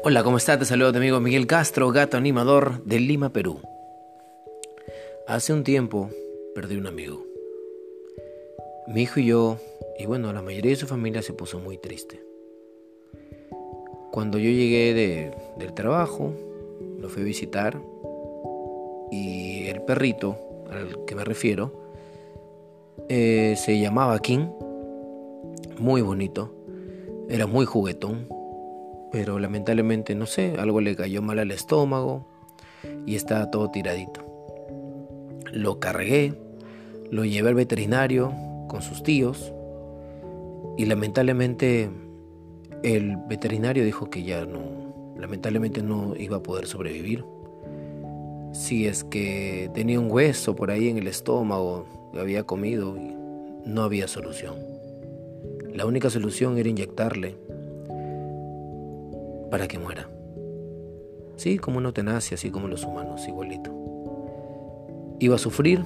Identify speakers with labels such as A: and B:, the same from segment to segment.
A: Hola, ¿cómo estás? Te saludo tu amigo Miguel Castro, gato animador de Lima, Perú. Hace un tiempo perdí un amigo. Mi hijo y yo, y bueno, la mayoría de su familia se puso muy triste. Cuando yo llegué del trabajo, lo fui a visitar y el perrito al que me refiero eh, se llamaba King, muy bonito, era muy juguetón, pero lamentablemente, no sé, algo le cayó mal al estómago y estaba todo tiradito. Lo cargué, lo llevé al veterinario con sus tíos y lamentablemente el veterinario dijo que ya no, lamentablemente no iba a poder sobrevivir. Si es que tenía un hueso por ahí en el estómago, había comido no había solución. La única solución era inyectarle para que muera. Sí, como una eutanasia, así como los humanos, igualito. Iba a sufrir,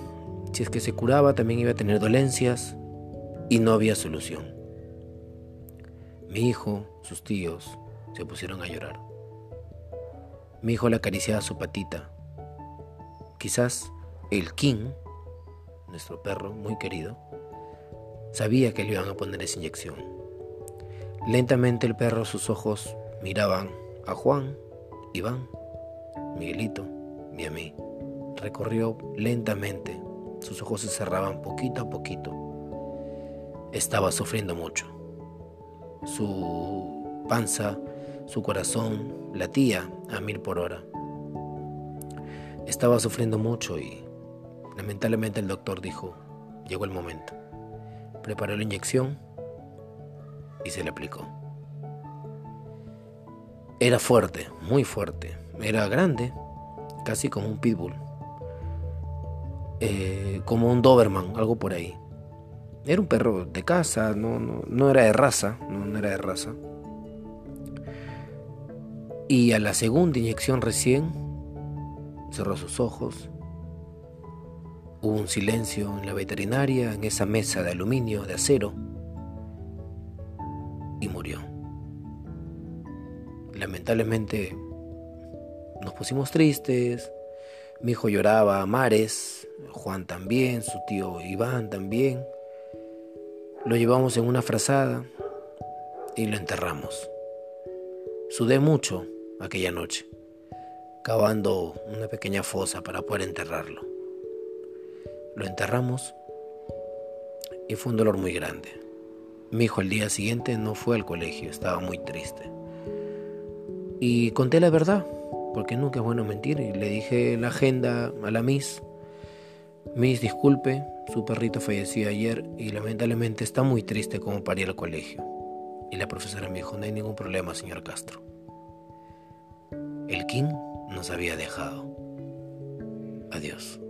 A: si es que se curaba también iba a tener dolencias y no había solución. Mi hijo, sus tíos, se pusieron a llorar. Mi hijo le acariciaba su patita. Quizás el King, nuestro perro muy querido, sabía que le iban a poner esa inyección. Lentamente el perro, sus ojos Miraban a Juan, Iván, Miguelito y a mí. Recorrió lentamente. Sus ojos se cerraban poquito a poquito. Estaba sufriendo mucho. Su panza, su corazón latía a mil por hora. Estaba sufriendo mucho y lamentablemente el doctor dijo, llegó el momento. Preparó la inyección y se le aplicó. Era fuerte, muy fuerte. Era grande, casi como un pitbull. Eh, como un Doberman, algo por ahí. Era un perro de casa, no, no, era de raza, no, no era de raza. Y a la segunda inyección recién, cerró sus ojos. Hubo un silencio en la veterinaria, en esa mesa de aluminio, de acero, y murió lamentablemente nos pusimos tristes. Mi hijo lloraba, Mares, Juan también, su tío Iván también. Lo llevamos en una frazada y lo enterramos. Sudé mucho aquella noche, cavando una pequeña fosa para poder enterrarlo. Lo enterramos y fue un dolor muy grande. Mi hijo el día siguiente no fue al colegio, estaba muy triste. Y conté la verdad, porque nunca es bueno mentir. Y le dije la agenda a la Miss. Miss, disculpe, su perrito falleció ayer y lamentablemente está muy triste como para ir al colegio. Y la profesora me dijo, no hay ningún problema, señor Castro. El King nos había dejado. Adiós.